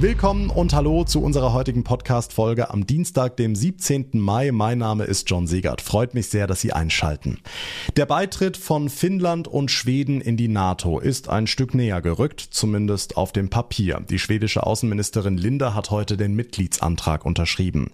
Willkommen und hallo zu unserer heutigen Podcast-Folge am Dienstag, dem 17. Mai. Mein Name ist John Segert. Freut mich sehr, dass Sie einschalten. Der Beitritt von Finnland und Schweden in die NATO ist ein Stück näher gerückt, zumindest auf dem Papier. Die schwedische Außenministerin Linde hat heute den Mitgliedsantrag unterschrieben.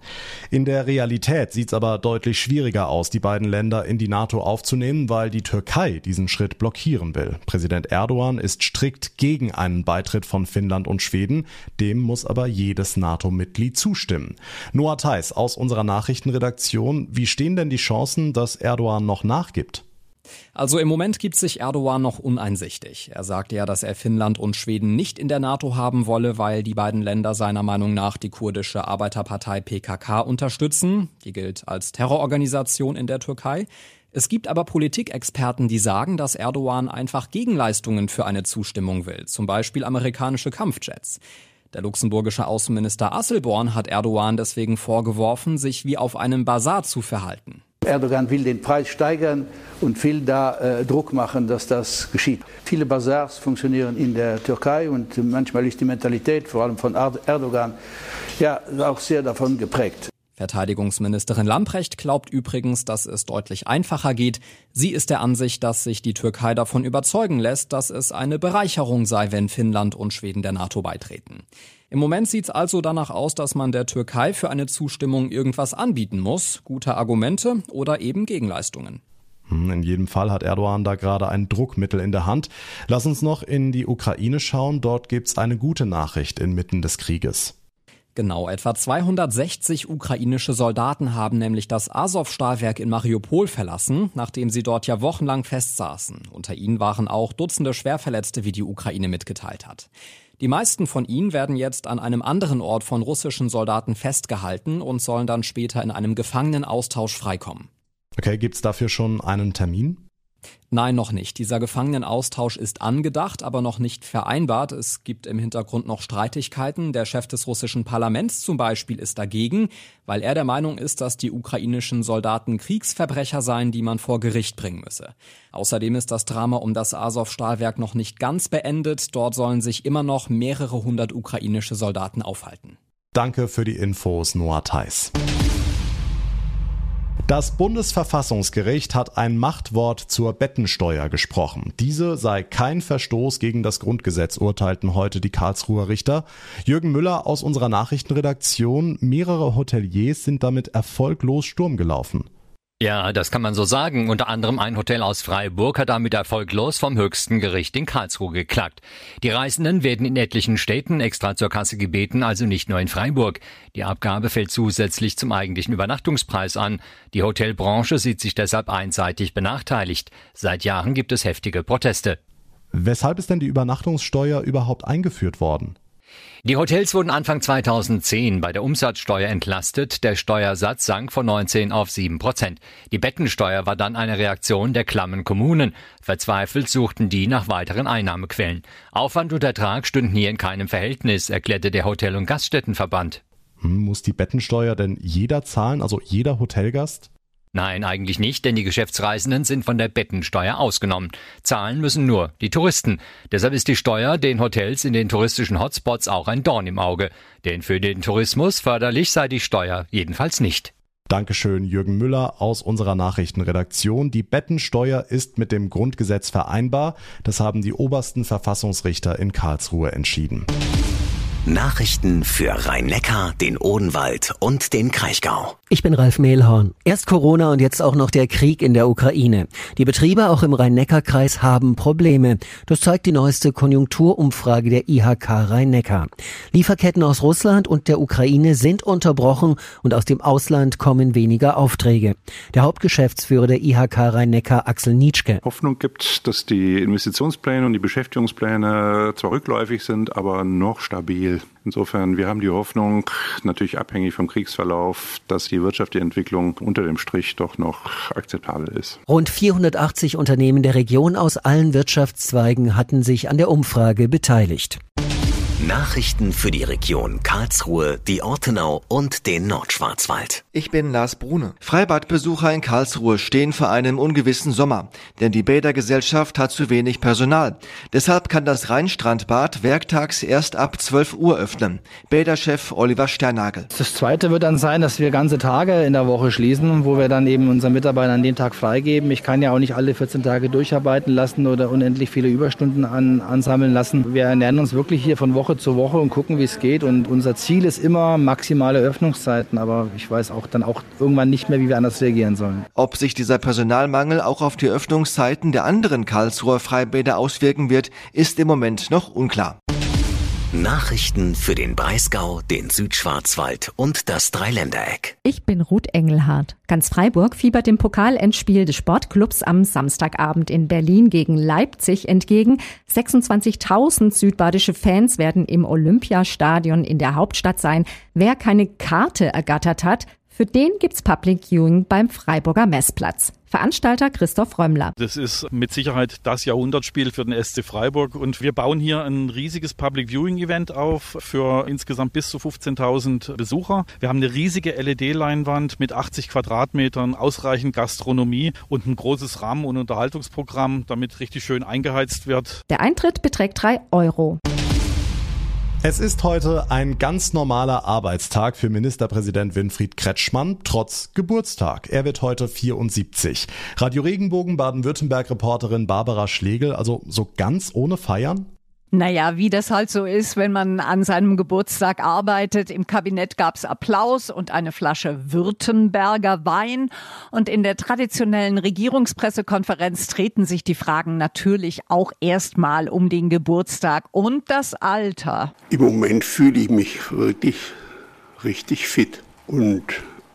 In der Realität sieht es aber deutlich schwieriger aus, die beiden Länder in die NATO aufzunehmen, weil die Türkei diesen Schritt blockieren will. Präsident Erdogan ist strikt gegen einen Beitritt von Finnland und Schweden. Dem muss aber jedes NATO-Mitglied zustimmen. Noah Theis aus unserer Nachrichtenredaktion, wie stehen denn die Chancen, dass Erdogan noch nachgibt? Also im Moment gibt sich Erdogan noch uneinsichtig. Er sagt ja, dass er Finnland und Schweden nicht in der NATO haben wolle, weil die beiden Länder seiner Meinung nach die kurdische Arbeiterpartei PKK unterstützen. Die gilt als Terrororganisation in der Türkei. Es gibt aber Politikexperten, die sagen, dass Erdogan einfach Gegenleistungen für eine Zustimmung will, zum Beispiel amerikanische Kampfjets. Der luxemburgische Außenminister Asselborn hat Erdogan deswegen vorgeworfen, sich wie auf einem Bazar zu verhalten. Erdogan will den Preis steigern und will da äh, Druck machen, dass das geschieht. Viele Bazars funktionieren in der Türkei und manchmal ist die Mentalität, vor allem von Erdogan, ja auch sehr davon geprägt. Verteidigungsministerin Lamprecht glaubt übrigens, dass es deutlich einfacher geht. Sie ist der Ansicht, dass sich die Türkei davon überzeugen lässt, dass es eine Bereicherung sei, wenn Finnland und Schweden der NATO beitreten. Im Moment sieht es also danach aus, dass man der Türkei für eine Zustimmung irgendwas anbieten muss, gute Argumente oder eben Gegenleistungen. Hm, in jedem Fall hat Erdogan da gerade ein Druckmittel in der Hand. Lass uns noch in die Ukraine schauen. Dort gibt's eine gute Nachricht inmitten des Krieges. Genau, etwa 260 ukrainische Soldaten haben nämlich das Azov-Stahlwerk in Mariupol verlassen, nachdem sie dort ja wochenlang festsaßen. Unter ihnen waren auch Dutzende Schwerverletzte, wie die Ukraine mitgeteilt hat. Die meisten von ihnen werden jetzt an einem anderen Ort von russischen Soldaten festgehalten und sollen dann später in einem Gefangenenaustausch freikommen. Okay, gibt's dafür schon einen Termin? Nein, noch nicht. Dieser Gefangenenaustausch ist angedacht, aber noch nicht vereinbart. Es gibt im Hintergrund noch Streitigkeiten. Der Chef des russischen Parlaments zum Beispiel ist dagegen, weil er der Meinung ist, dass die ukrainischen Soldaten Kriegsverbrecher seien, die man vor Gericht bringen müsse. Außerdem ist das Drama um das Azov-Stahlwerk noch nicht ganz beendet. Dort sollen sich immer noch mehrere hundert ukrainische Soldaten aufhalten. Danke für die Infos, Noah Theis. Das Bundesverfassungsgericht hat ein Machtwort zur Bettensteuer gesprochen. Diese sei kein Verstoß gegen das Grundgesetz, urteilten heute die Karlsruher Richter. Jürgen Müller aus unserer Nachrichtenredaktion. Mehrere Hoteliers sind damit erfolglos Sturm gelaufen. Ja, das kann man so sagen. Unter anderem ein Hotel aus Freiburg hat damit erfolglos vom höchsten Gericht in Karlsruhe geklagt. Die Reisenden werden in etlichen Städten extra zur Kasse gebeten, also nicht nur in Freiburg. Die Abgabe fällt zusätzlich zum eigentlichen Übernachtungspreis an. Die Hotelbranche sieht sich deshalb einseitig benachteiligt. Seit Jahren gibt es heftige Proteste. Weshalb ist denn die Übernachtungssteuer überhaupt eingeführt worden? Die Hotels wurden Anfang 2010 bei der Umsatzsteuer entlastet. Der Steuersatz sank von 19 auf 7 Prozent. Die Bettensteuer war dann eine Reaktion der klammen Kommunen. Verzweifelt suchten die nach weiteren Einnahmequellen. Aufwand und Ertrag stünden hier in keinem Verhältnis, erklärte der Hotel- und Gaststättenverband. Hm, muss die Bettensteuer denn jeder zahlen, also jeder Hotelgast? Nein, eigentlich nicht, denn die Geschäftsreisenden sind von der Bettensteuer ausgenommen. Zahlen müssen nur die Touristen. Deshalb ist die Steuer den Hotels in den touristischen Hotspots auch ein Dorn im Auge. Denn für den Tourismus förderlich sei die Steuer jedenfalls nicht. Dankeschön, Jürgen Müller aus unserer Nachrichtenredaktion. Die Bettensteuer ist mit dem Grundgesetz vereinbar. Das haben die obersten Verfassungsrichter in Karlsruhe entschieden. Nachrichten für Rhein-Neckar, den Odenwald und den Kraichgau. Ich bin Ralf Mehlhorn. Erst Corona und jetzt auch noch der Krieg in der Ukraine. Die Betriebe auch im Rhein-Neckar-Kreis haben Probleme. Das zeigt die neueste Konjunkturumfrage der IHK Rhein-Neckar. Lieferketten aus Russland und der Ukraine sind unterbrochen und aus dem Ausland kommen weniger Aufträge. Der Hauptgeschäftsführer der IHK Rhein-Neckar, Axel Nitschke. Hoffnung gibt, dass die Investitionspläne und die Beschäftigungspläne zwar rückläufig sind, aber noch stabil Ziel. Insofern, wir haben die Hoffnung, natürlich abhängig vom Kriegsverlauf, dass die wirtschaftliche Entwicklung unter dem Strich doch noch akzeptabel ist. Rund 480 Unternehmen der Region aus allen Wirtschaftszweigen hatten sich an der Umfrage beteiligt. Nachrichten für die Region Karlsruhe, die Ortenau und den Nordschwarzwald. Ich bin Lars Brune. Freibadbesucher in Karlsruhe stehen vor einem ungewissen Sommer, denn die Bädergesellschaft hat zu wenig Personal. Deshalb kann das Rheinstrandbad werktags erst ab 12 Uhr öffnen. Bäderchef Oliver Sternagel. Das zweite wird dann sein, dass wir ganze Tage in der Woche schließen, wo wir dann eben unseren Mitarbeitern an dem Tag freigeben. Ich kann ja auch nicht alle 14 Tage durcharbeiten lassen oder unendlich viele Überstunden an, ansammeln lassen. Wir ernähren uns wirklich hier von Woche Woche zu Woche und gucken, wie es geht. Und unser Ziel ist immer maximale Öffnungszeiten. Aber ich weiß auch dann auch irgendwann nicht mehr, wie wir anders reagieren sollen. Ob sich dieser Personalmangel auch auf die Öffnungszeiten der anderen Karlsruher Freibäder auswirken wird, ist im Moment noch unklar. Nachrichten für den Breisgau, den Südschwarzwald und das Dreiländereck. Ich bin Ruth Engelhardt. Ganz Freiburg fiebert dem Pokalendspiel des Sportclubs am Samstagabend in Berlin gegen Leipzig entgegen. 26.000 südbadische Fans werden im Olympiastadion in der Hauptstadt sein. Wer keine Karte ergattert hat, für den gibt's Public Viewing beim Freiburger Messplatz. Veranstalter Christoph Römmler. Das ist mit Sicherheit das Jahrhundertspiel für den SC Freiburg und wir bauen hier ein riesiges Public Viewing Event auf für insgesamt bis zu 15.000 Besucher. Wir haben eine riesige LED-Leinwand mit 80 Quadratmetern, ausreichend Gastronomie und ein großes Rahmen- und Unterhaltungsprogramm, damit richtig schön eingeheizt wird. Der Eintritt beträgt drei Euro. Es ist heute ein ganz normaler Arbeitstag für Ministerpräsident Winfried Kretschmann, trotz Geburtstag. Er wird heute 74. Radio Regenbogen Baden-Württemberg-Reporterin Barbara Schlegel, also so ganz ohne Feiern? Naja, wie das halt so ist, wenn man an seinem Geburtstag arbeitet. Im Kabinett gab's Applaus und eine Flasche Württemberger Wein. Und in der traditionellen Regierungspressekonferenz treten sich die Fragen natürlich auch erstmal um den Geburtstag und das Alter. Im Moment fühle ich mich wirklich richtig fit. Und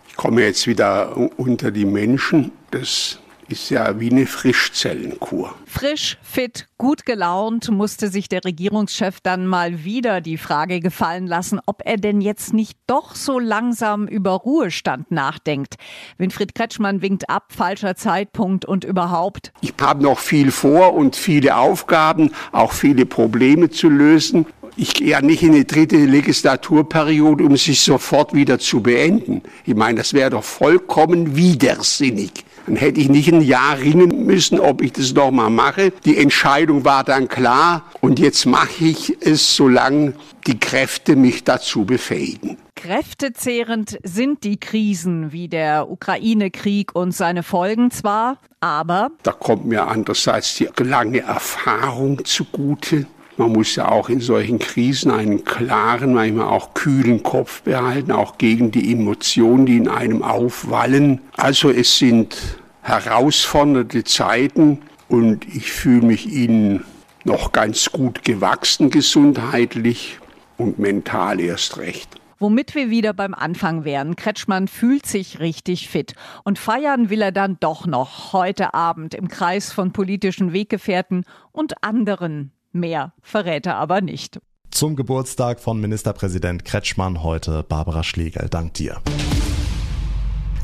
ich komme jetzt wieder unter die Menschen. Das ist ja wie eine Frischzellenkur. Frisch, fit, gut gelaunt musste sich der Regierungschef dann mal wieder die Frage gefallen lassen, ob er denn jetzt nicht doch so langsam über Ruhestand nachdenkt. Winfried Kretschmann winkt ab, falscher Zeitpunkt und überhaupt. Ich habe noch viel vor und viele Aufgaben, auch viele Probleme zu lösen. Ich gehe ja nicht in die dritte Legislaturperiode, um sich sofort wieder zu beenden. Ich meine, das wäre doch vollkommen widersinnig. Dann hätte ich nicht ein Jahr ringen müssen, ob ich das nochmal mache. Die Entscheidung war dann klar und jetzt mache ich es, solange die Kräfte mich dazu befähigen. Kräftezehrend sind die Krisen wie der Ukraine-Krieg und seine Folgen zwar, aber da kommt mir andererseits die lange Erfahrung zugute. Man muss ja auch in solchen Krisen einen klaren, manchmal auch kühlen Kopf behalten, auch gegen die Emotionen, die in einem aufwallen. Also es sind herausfordernde Zeiten und ich fühle mich ihnen noch ganz gut gewachsen gesundheitlich und mental erst recht. Womit wir wieder beim Anfang wären. Kretschmann fühlt sich richtig fit. Und feiern will er dann doch noch heute Abend im Kreis von politischen Weggefährten und anderen Mehr verrät er aber nicht. Zum Geburtstag von Ministerpräsident Kretschmann heute Barbara Schlegel. Dank dir.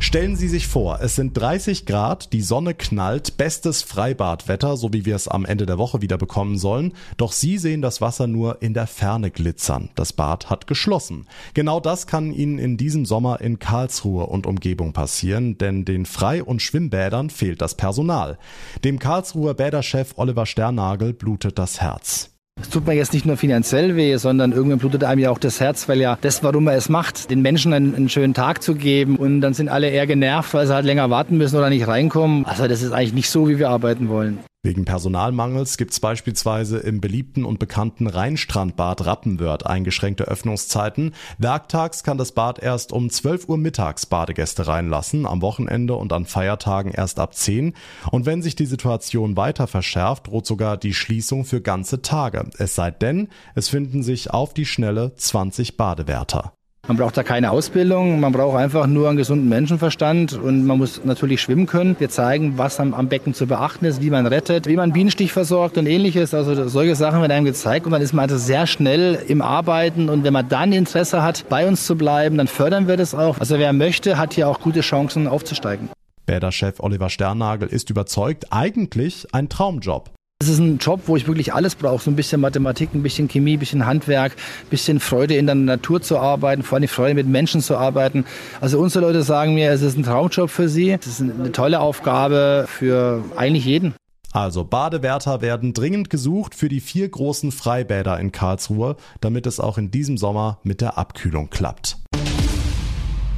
Stellen Sie sich vor, es sind 30 Grad, die Sonne knallt, bestes Freibadwetter, so wie wir es am Ende der Woche wieder bekommen sollen. Doch Sie sehen das Wasser nur in der Ferne glitzern. Das Bad hat geschlossen. Genau das kann Ihnen in diesem Sommer in Karlsruhe und Umgebung passieren, denn den Frei- und Schwimmbädern fehlt das Personal. Dem Karlsruher Bäderchef Oliver Sternagel blutet das Herz. Es tut mir jetzt nicht nur finanziell weh, sondern irgendwann blutet einem ja auch das Herz, weil ja das, warum er es macht, den Menschen einen, einen, schönen Tag zu geben und dann sind alle eher genervt, weil sie halt länger warten müssen oder nicht reinkommen. Also das ist eigentlich nicht so, wie wir arbeiten wollen. Wegen Personalmangels gibt es beispielsweise im beliebten und bekannten Rheinstrandbad Rappenwörth eingeschränkte Öffnungszeiten. Werktags kann das Bad erst um 12 Uhr mittags Badegäste reinlassen, am Wochenende und an Feiertagen erst ab 10. Und wenn sich die Situation weiter verschärft, droht sogar die Schließung für ganze Tage. Es sei denn, es finden sich auf die Schnelle 20 Badewärter. Man braucht da keine Ausbildung, man braucht einfach nur einen gesunden Menschenverstand und man muss natürlich schwimmen können. Wir zeigen, was am, am, Becken zu beachten ist, wie man rettet, wie man Bienenstich versorgt und ähnliches. Also solche Sachen werden einem gezeigt und dann ist man also sehr schnell im Arbeiten und wenn man dann Interesse hat, bei uns zu bleiben, dann fördern wir das auch. Also wer möchte, hat hier auch gute Chancen aufzusteigen. Bäderchef Oliver Sternagel ist überzeugt, eigentlich ein Traumjob. Es ist ein Job, wo ich wirklich alles brauche. So ein bisschen Mathematik, ein bisschen Chemie, ein bisschen Handwerk, ein bisschen Freude in der Natur zu arbeiten, vor allem Freude mit Menschen zu arbeiten. Also unsere Leute sagen mir, es ist ein Traumjob für sie. Es ist eine tolle Aufgabe für eigentlich jeden. Also Badewärter werden dringend gesucht für die vier großen Freibäder in Karlsruhe, damit es auch in diesem Sommer mit der Abkühlung klappt.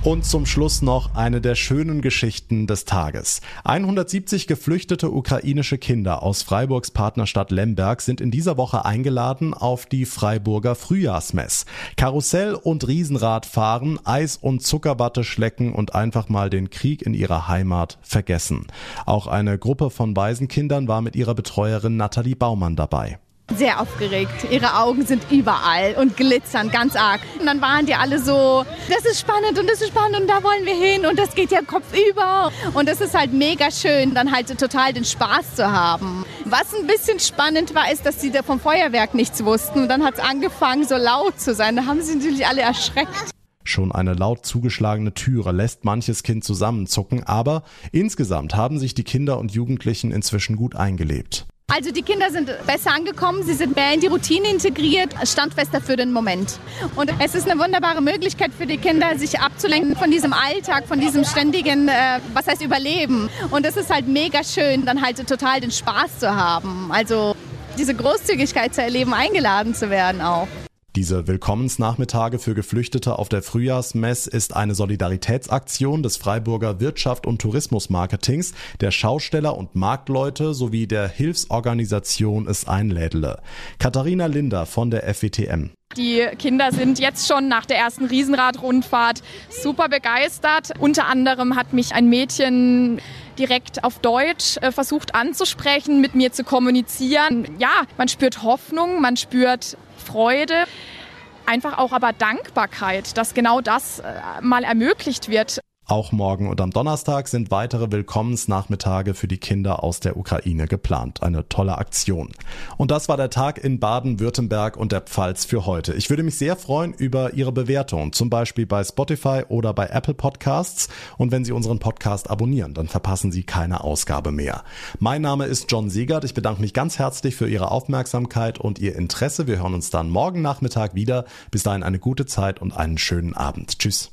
Und zum Schluss noch eine der schönen Geschichten des Tages. 170 geflüchtete ukrainische Kinder aus Freiburgs Partnerstadt Lemberg sind in dieser Woche eingeladen auf die Freiburger Frühjahrsmess. Karussell und Riesenrad fahren, Eis und Zuckerwatte schlecken und einfach mal den Krieg in ihrer Heimat vergessen. Auch eine Gruppe von Waisenkindern war mit ihrer Betreuerin Nathalie Baumann dabei. Sehr aufgeregt. Ihre Augen sind überall und glitzern ganz arg. Und dann waren die alle so, das ist spannend und das ist spannend und da wollen wir hin und das geht ja kopfüber. Und es ist halt mega schön, dann halt total den Spaß zu haben. Was ein bisschen spannend war, ist, dass sie vom Feuerwerk nichts wussten. Und dann hat es angefangen, so laut zu sein. Da haben sie natürlich alle erschreckt. Schon eine laut zugeschlagene Türe lässt manches Kind zusammenzucken, aber insgesamt haben sich die Kinder und Jugendlichen inzwischen gut eingelebt. Also die Kinder sind besser angekommen, sie sind mehr in die Routine integriert, standfester für den Moment. Und es ist eine wunderbare Möglichkeit für die Kinder, sich abzulenken von diesem Alltag, von diesem ständigen, äh, was heißt Überleben. Und es ist halt mega schön, dann halt total den Spaß zu haben. Also diese Großzügigkeit zu erleben, eingeladen zu werden auch. Diese Willkommensnachmittage für Geflüchtete auf der Frühjahrsmess ist eine Solidaritätsaktion des Freiburger Wirtschaft und Tourismusmarketings, der Schausteller und Marktleute sowie der Hilfsorganisation Es Einlädele. Katharina Linder von der FWTM. Die Kinder sind jetzt schon nach der ersten Riesenradrundfahrt super begeistert. Unter anderem hat mich ein Mädchen direkt auf Deutsch äh, versucht anzusprechen, mit mir zu kommunizieren. Ja, man spürt Hoffnung, man spürt Freude, einfach auch aber Dankbarkeit, dass genau das äh, mal ermöglicht wird. Auch morgen und am Donnerstag sind weitere Willkommensnachmittage für die Kinder aus der Ukraine geplant. Eine tolle Aktion. Und das war der Tag in Baden-Württemberg und der Pfalz für heute. Ich würde mich sehr freuen über Ihre Bewertung, zum Beispiel bei Spotify oder bei Apple Podcasts. Und wenn Sie unseren Podcast abonnieren, dann verpassen Sie keine Ausgabe mehr. Mein Name ist John Siegert. Ich bedanke mich ganz herzlich für Ihre Aufmerksamkeit und Ihr Interesse. Wir hören uns dann morgen Nachmittag wieder. Bis dahin eine gute Zeit und einen schönen Abend. Tschüss.